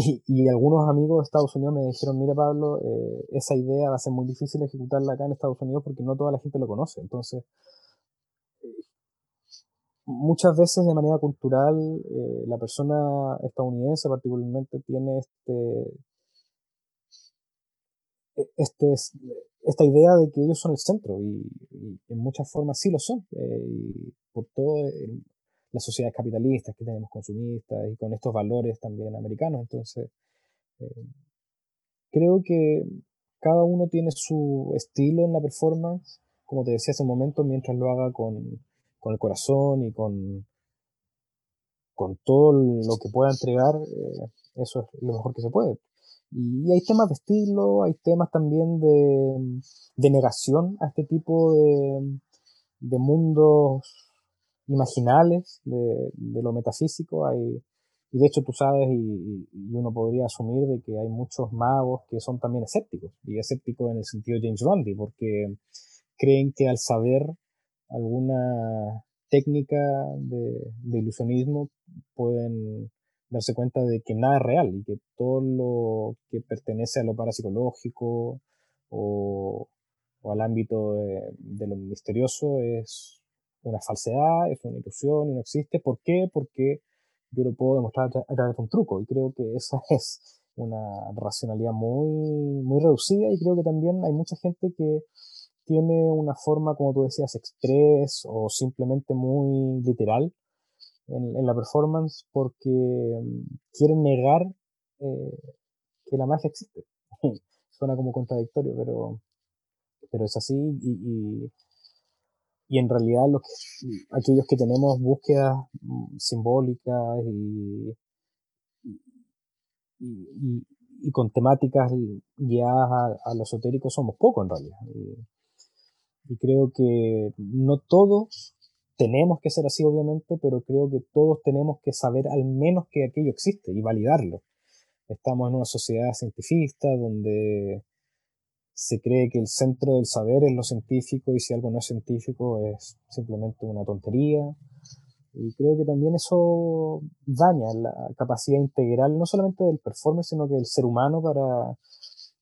Y, algunos amigos de Estados Unidos me dijeron, mira Pablo, eh, esa idea va a ser muy difícil ejecutarla acá en Estados Unidos porque no toda la gente lo conoce. Entonces, muchas veces de manera cultural, eh, la persona estadounidense particularmente tiene este, e, este, esta idea de que ellos son el centro y, en muchas formas sí lo son. Eh, y por todo las sociedades capitalistas que tenemos consumistas y con estos valores también americanos. Entonces, eh, creo que cada uno tiene su estilo en la performance, como te decía hace un momento, mientras lo haga con, con el corazón y con, con todo lo que pueda entregar, eh, eso es lo mejor que se puede. Y hay temas de estilo, hay temas también de, de negación a este tipo de, de mundos imaginales de, lo metafísico. Hay, y de hecho tú sabes, y, uno podría asumir de que hay muchos magos que son también escépticos, y escépticos en el sentido James Randi, porque creen que al saber alguna técnica de, ilusionismo pueden darse cuenta de que nada es real y que todo lo que pertenece a lo parapsicológico o, al ámbito de, lo misterioso es una falsedad, es una ilusión y no existe. ¿Por qué? Porque yo lo puedo demostrar a través de un truco y creo que esa (laughs) es una racionalidad muy, muy reducida y creo que también hay mucha gente que tiene una forma, como tú decías, express o simplemente muy literal en, la performance porque mm, quieren negar eh, que la magia existe. (laughs) Suena como contradictorio, pero, pero es así y en realidad los aquellos que tenemos búsquedas mm, simbólicas y, y, y, con temáticas guiadas a, lo esotérico somos pocos en realidad. Y, creo que no todos tenemos que ser así obviamente, pero creo que todos tenemos que saber al menos que aquello existe y validarlo. Estamos en una sociedad cientifista donde se cree que el centro del saber es lo científico y si algo no es científico es simplemente una tontería. Y creo que también eso daña la capacidad integral, no solamente del performance, sino que del ser humano para,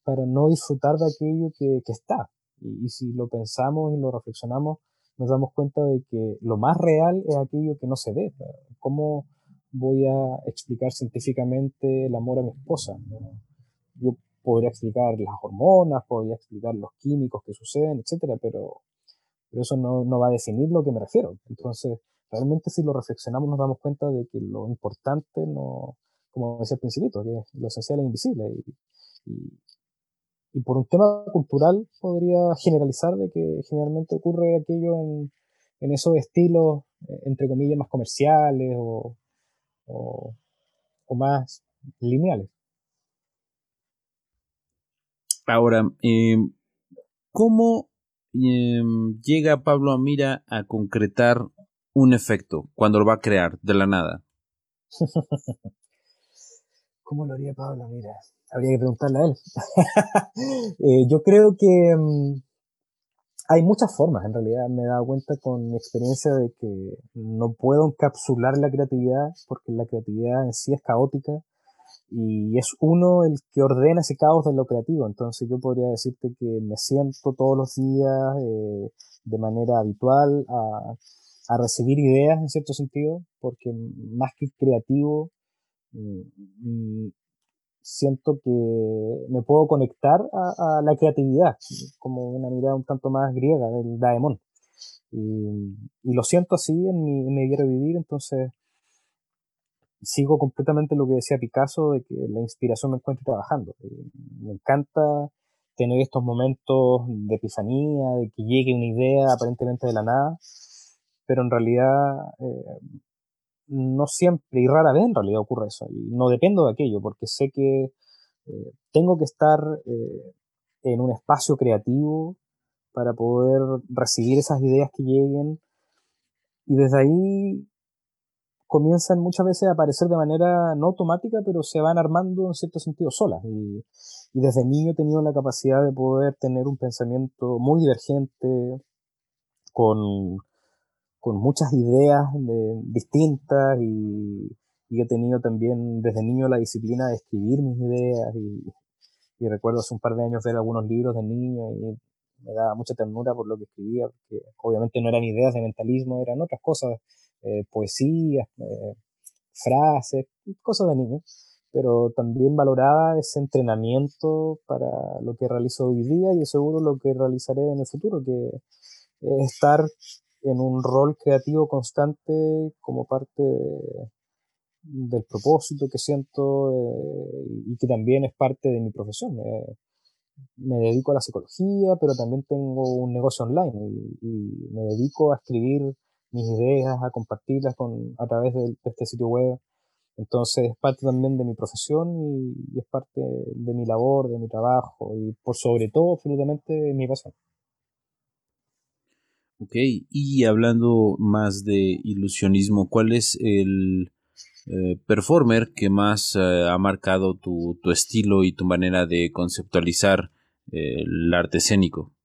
para no disfrutar de aquello que, que está. Y, y, si lo pensamos y lo reflexionamos, nos damos cuenta de que lo más real es aquello que no se ve. ¿Cómo voy a explicar científicamente el amor a mi esposa? Yo podría explicar las hormonas, podría explicar los químicos que suceden, etcétera, pero, pero eso no, no, va a definir lo que me refiero. Entonces, realmente si lo reflexionamos nos damos cuenta de que lo importante no, como decía al principio, que lo esencial es invisible. Y, y, por un tema cultural podría generalizar de que generalmente ocurre aquello en, en esos estilos, entre comillas, más comerciales o, o más lineales. Ahora, eh, ¿cómo eh, llega Pablo Amira a concretar un efecto cuando lo va a crear de la nada? (laughs) ¿Cómo lo haría Pablo Amira? Habría que preguntarle a él. (laughs) eh, yo creo que um, hay muchas formas, en realidad me he dado cuenta con mi experiencia de que no puedo encapsular la creatividad porque la creatividad en sí es caótica y es uno el que ordena ese caos de lo creativo. Entonces yo podría decirte que me siento todos los días eh, de manera habitual a, a, recibir ideas en cierto sentido, porque más que creativo, mm, mm, siento que me puedo conectar a, la creatividad, como una mirada un tanto más griega del Daemon. Y, lo siento así en mi, en mi vivir, entonces sigo completamente lo que decía Picasso, de que la inspiración me encuentre trabajando. me encanta tener estos momentos de epifanía, de que llegue una idea aparentemente de la nada, pero en realidad eh, no siempre y rara vez en realidad ocurre eso. Y no dependo de aquello, porque sé que eh, tengo que estar eh, en un espacio creativo para poder recibir esas ideas que lleguen. Y desde ahí comienzan muchas veces a aparecer de manera no automática, pero se van armando en cierto sentido solas. Y, desde niño he tenido la capacidad de poder tener un pensamiento muy divergente, con, con muchas ideas distintas y, he tenido también desde niño la disciplina de escribir mis ideas y, y recuerdo hace un par de años ver algunos libros de niño y me daba mucha ternura por lo que escribía, porque obviamente no eran ideas de mentalismo, eran otras cosas eh, poesías, eh, frases, cosas de niños, pero también valoraba ese entrenamiento para lo que realizo hoy día y seguro lo que realizaré en el futuro, que es estar en un rol creativo constante como parte del propósito que siento eh, y que también es parte de mi profesión. me dedico a la psicología, pero también tengo un negocio online y me dedico a escribir mis ideas, a compartirlas con, a través de, este sitio web. Entonces es parte también de mi profesión y, es parte de mi labor, de mi trabajo y por sobre todo absolutamente mi pasión. Ok, y hablando más de ilusionismo, ¿cuál es el eh, performer que más eh, ha marcado tu, tu, estilo y tu manera de conceptualizar eh, el arte escénico?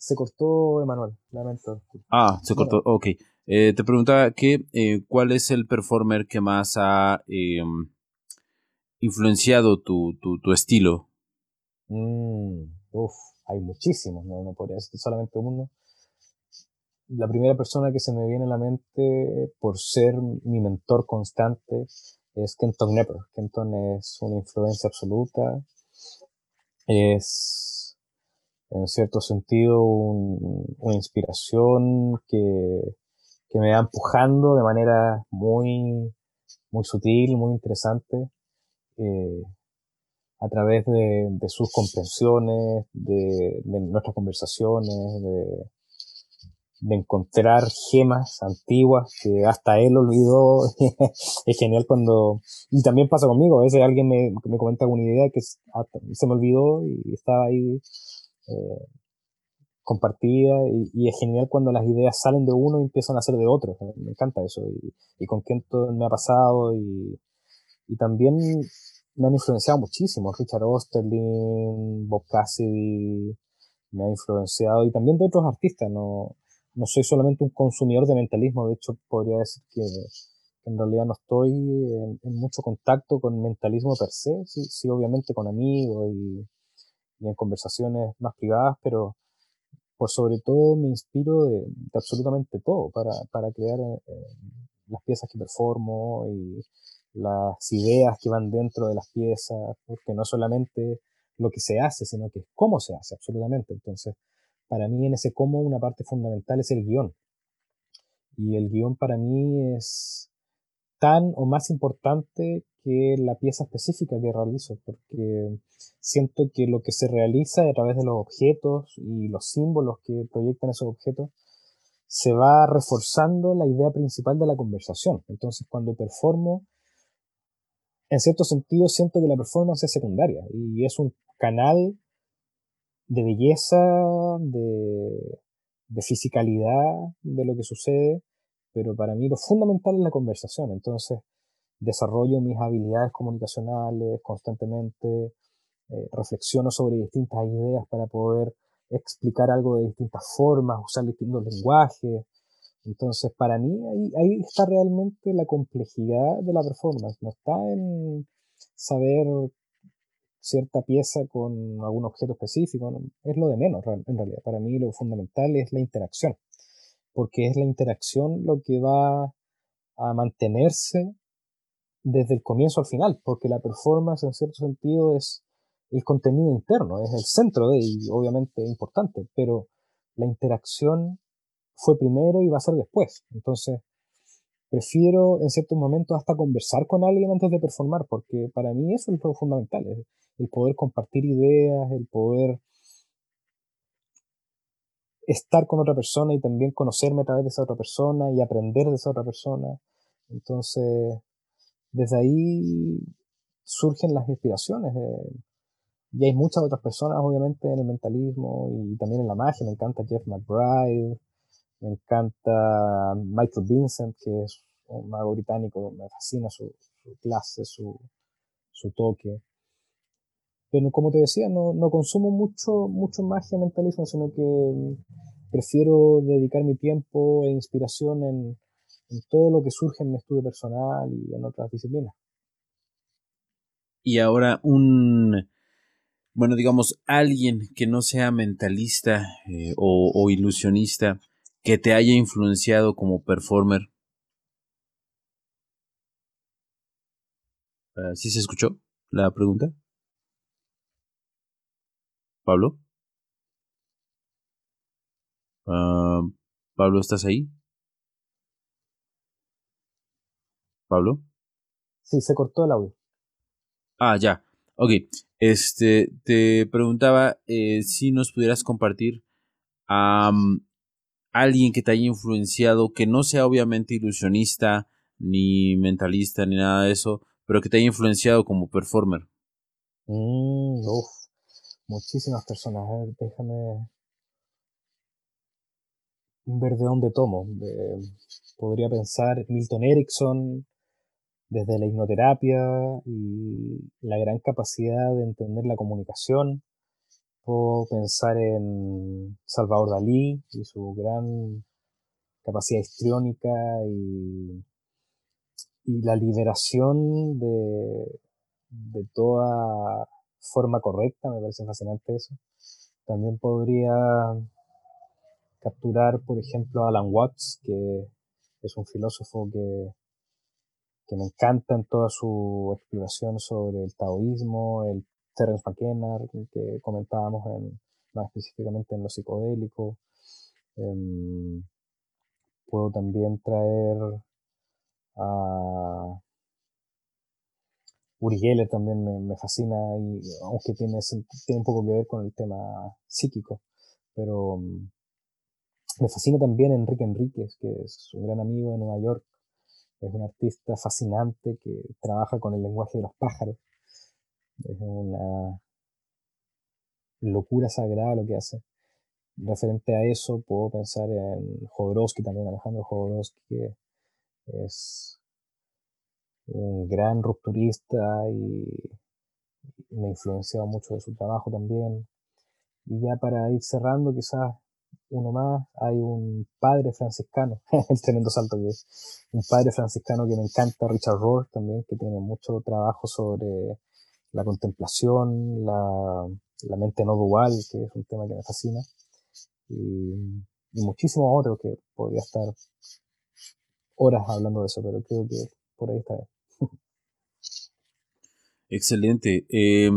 Se cortó, Emanuel, lamento. Ah, se cortó, ok. Eh, te preguntaba que, eh, cuál es el performer que más ha em, influenciado tu, tu, estilo. Mm, uf, hay muchísimos, no, no podría decir solamente uno. La primera persona que se me viene a la mente por ser mi mentor constante es Kenton Knepper. Kenton es una influencia absoluta. Es en cierto sentido una inspiración que, que, me va empujando de manera muy, muy sutil, muy interesante, eh, a través de, sus comprensiones, de, nuestras conversaciones, de, de encontrar gemas antiguas que hasta él olvidó. (laughs) es genial cuando... Y también pasa conmigo, a veces alguien me, me comenta alguna idea que se me olvidó y estaba ahí eh, compartida y, es genial cuando las ideas salen de uno y empiezan a ser de otro. Me encanta eso y, y con todo me ha pasado y, y, también me han influenciado muchísimo. Richard Osterlin, Bob Cassidy, me ha influenciado y también de otros artistas. No, no soy solamente un consumidor de mentalismo, de hecho podría decir que, en realidad no estoy en, en, mucho contacto con mentalismo per se, sí, sí obviamente con amigos y y en conversaciones más privadas, pero por sobre todo me inspiro de, absolutamente todo para, para crear eh, las piezas que performo y las ideas que van dentro de las piezas, porque no solamente lo que se hace, sino que es cómo se hace, absolutamente. Entonces, para mí en ese cómo una parte fundamental es el guion. Y el guion para mí es tan o más importante que la pieza específica que realizo, porque siento que lo que se realiza a través de los objetos y los símbolos que proyectan esos objetos se va reforzando la idea principal de la conversación. Entonces, cuando performo, en cierto sentido siento que la performance es secundaria y es un canal de belleza, de, de fisicalidad de lo que sucede, pero para mí lo fundamental es la conversación. Entonces, desarrollo mis habilidades comunicacionales constantemente, eh, reflexiono sobre distintas ideas para poder explicar algo de distintas formas, usar distintos lenguajes. Entonces, para mí ahí, ahí está realmente la complejidad de la performance. No está en saber cierta pieza con algún objeto específico, es lo de menos en realidad. Para mí lo fundamental es la interacción, porque es la interacción lo que va a mantenerse desde el comienzo al final, porque la performance en cierto sentido es el contenido interno, es el centro de, y obviamente importante, pero la interacción fue primero y va a ser después. Entonces, prefiero en ciertos momentos hasta conversar con alguien antes de performar, porque para mí eso es lo fundamental, el poder compartir ideas, el poder estar con otra persona y también conocerme a través de esa otra persona y aprender de esa otra persona. Entonces, desde ahí surgen las inspiraciones. Eh, y hay muchas otras personas, obviamente, en el mentalismo y también en la magia. Me encanta Jeff McBride, me encanta Michael Vincent, que es un mago británico, me fascina su, clase, su, su, toque. Pero como te decía, no, no consumo mucho, mucho magia mentalismo, sino que prefiero dedicar mi tiempo e inspiración en, en todo lo que surge en mi estudio personal y en otras disciplinas. Y ahora un, bueno, digamos, alguien que no sea mentalista eh, o, ilusionista, que te haya influenciado como performer. Ah, ¿Sí se escuchó la pregunta? Pablo. Ah, Pablo, ¿estás ahí? Pablo. Sí, se cortó el audio. Ah, ya. Ok. Este, te preguntaba eh, si nos pudieras compartir a alguien que te haya influenciado, que no sea obviamente ilusionista, ni mentalista, ni nada de eso, pero que te haya influenciado como performer. Mm, uf, muchísimas personas. A ver, déjame ver de dónde tomo. podría pensar Milton Erickson, desde la hipnoterapia y la gran capacidad de entender la comunicación. Puedo pensar en Salvador Dalí y su gran capacidad histriónica y, y la liberación de, de toda forma correcta, me parece fascinante eso. También podría capturar, por ejemplo, a Alan Watts, que es un filósofo que que me encanta en toda su exploración sobre el taoísmo, el Terence McKenna, que comentábamos en, más específicamente en lo psicodélico. Em, puedo también traer a Uri Geller también me, fascina, y, aunque tiene, tiene un poco que ver con el tema psíquico, pero em, me fascina también Enrique Enríquez, que es un gran amigo de Nueva York, es un artista fascinante que trabaja con el lenguaje de los pájaros. Es una locura sagrada lo que hace. Referente a eso, puedo pensar en Jodorowsky también, Alejandro Jodorowsky, que es un gran rupturista y me ha influenciado mucho de su trabajo también. Y ya para ir cerrando, quizás uno más, hay un padre franciscano, (laughs) el tremendo salto que es, un padre franciscano que me encanta, Richard Rohr también, que tiene mucho trabajo sobre la contemplación, la, la mente no dual, que es un tema que me fascina, y, muchísimos otros que podría estar horas hablando de eso, pero creo que por ahí está bien. Excelente. Eh,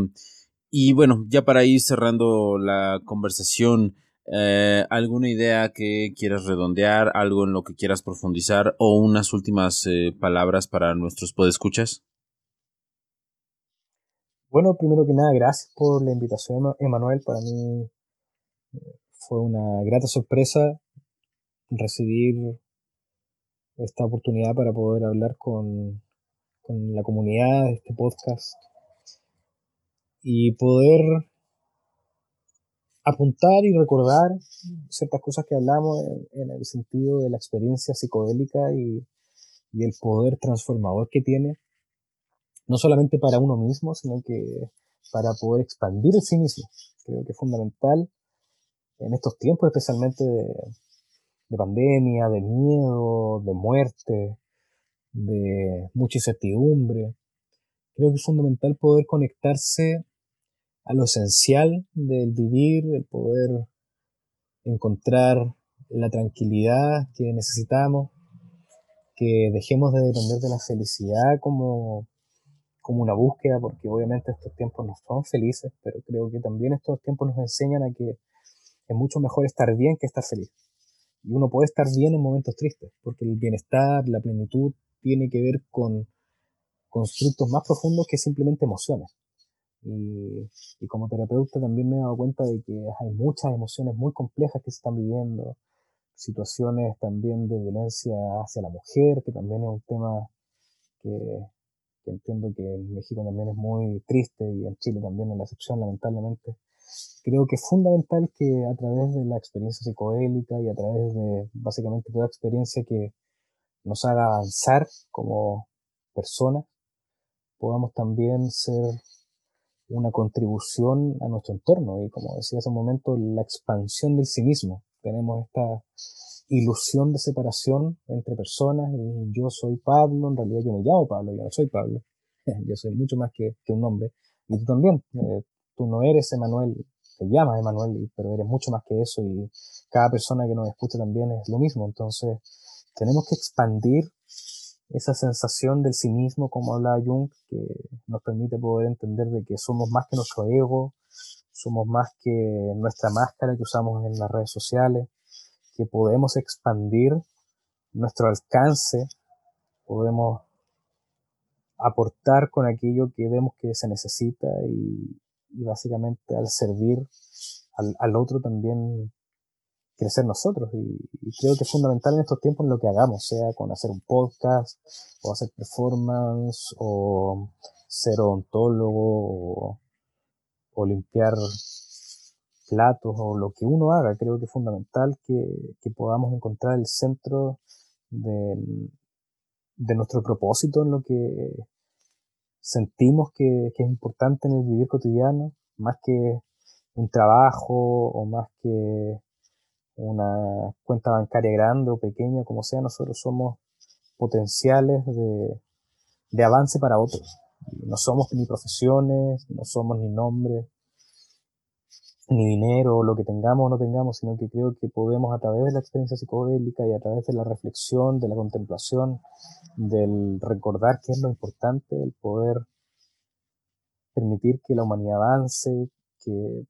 y bueno, ya para ir cerrando la conversación, eh, ¿Alguna idea que quieras redondear? ¿Algo en lo que quieras profundizar? ¿O unas últimas eh, palabras para nuestros podescuchas? Bueno, primero que nada, gracias por la invitación, Emanuel. Para mí eh, fue una grata sorpresa recibir esta oportunidad para poder hablar con, con la comunidad de este podcast y poder apuntar y recordar ciertas cosas que hablamos en, el sentido de la experiencia psicodélica y, el poder transformador que tiene, no solamente para uno mismo, sino que para poder expandir el sí mismo. Creo que es fundamental en estos tiempos, especialmente de, de pandemia, de miedo, de muerte, de mucha incertidumbre. Creo que es fundamental poder conectarse a lo esencial del vivir, el poder encontrar la tranquilidad que necesitamos que dejemos de depender de la felicidad como, como una búsqueda, porque obviamente estos tiempos no son felices, pero creo que también estos tiempos nos enseñan a que es mucho mejor estar bien que estar feliz. Y uno puede estar bien en momentos tristes, porque el bienestar, la plenitud, tiene que ver con constructos más profundos que simplemente emociones. Y, como terapeuta también me he dado cuenta de que hay muchas emociones muy complejas que se están viviendo, situaciones también de violencia hacia la mujer, que también es un tema que, entiendo que en México también es muy triste y en Chile también es la excepción, lamentablemente. Creo que es fundamental que a través de la experiencia psicodélica y a través de básicamente toda experiencia que nos haga avanzar como personas, podamos también ser una contribución a nuestro entorno y como decía hace un momento, la expansión del sí mismo. Tenemos esta ilusión de separación entre personas y yo soy Pablo, en realidad yo me llamo Pablo, yo no soy Pablo, (laughs) yo soy mucho más que, que un nombre y tú también, eh, tú no eres Emanuel, te llamas Emanuel, pero eres mucho más que eso y cada persona que nos escucha también es lo mismo, entonces tenemos que expandir esa sensación del sí mismo, como hablaba Jung, que nos permite poder entender de que somos más que nuestro ego, somos más que nuestra máscara que usamos en las redes sociales, que podemos expandir nuestro alcance, podemos aportar con aquello que vemos que se necesita y, básicamente al servir al, al otro también crecer nosotros. Y, creo que es fundamental en estos tiempos en lo que hagamos, sea con hacer un podcast, o hacer performance, o ser odontólogo, o, limpiar platos, o lo que uno haga. Creo que es fundamental que, podamos encontrar el centro de, de, nuestro propósito en lo que sentimos que es importante en el vivir cotidiano, más que un trabajo o más que una cuenta bancaria grande o pequeña, como sea, nosotros somos potenciales de, de avance para otros. No somos ni profesiones, no somos ni nombres, ni dinero, lo que tengamos o no tengamos, sino que creo que podemos a través de la experiencia psicodélica y a través de la reflexión, de la contemplación, del recordar qué es lo importante, el poder permitir que la humanidad avance, que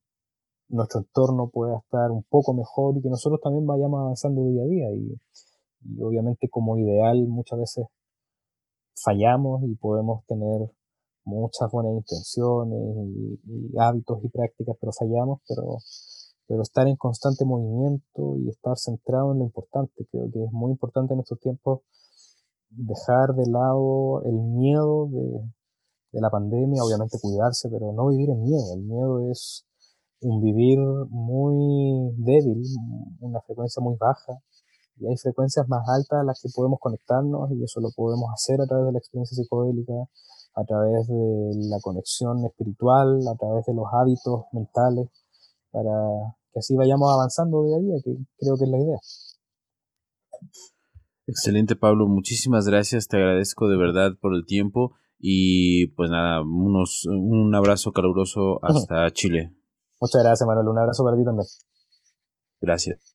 nuestro entorno pueda estar un poco mejor y que nosotros también vayamos avanzando día a día. Y, obviamente como ideal muchas veces fallamos y podemos tener muchas buenas intenciones y, hábitos y prácticas, pero fallamos, pero, pero estar en constante movimiento y estar centrado en lo importante. Creo que es muy importante en estos tiempos dejar de lado el miedo de, de la pandemia, obviamente cuidarse, pero no vivir en miedo. El miedo es un vivir muy débil, una frecuencia muy baja, y hay frecuencias más altas a las que podemos conectarnos y eso lo podemos hacer a través de la experiencia psicodélica, a través de la conexión espiritual, a través de los hábitos mentales, para que así vayamos avanzando día a día, que creo que es la idea. Excelente Pablo, muchísimas gracias, te agradezco de verdad por el tiempo y pues nada, unos, un abrazo caluroso (laughs) hasta Chile. Muchas gracias, Manuel. Un abrazo para ti también. Gracias.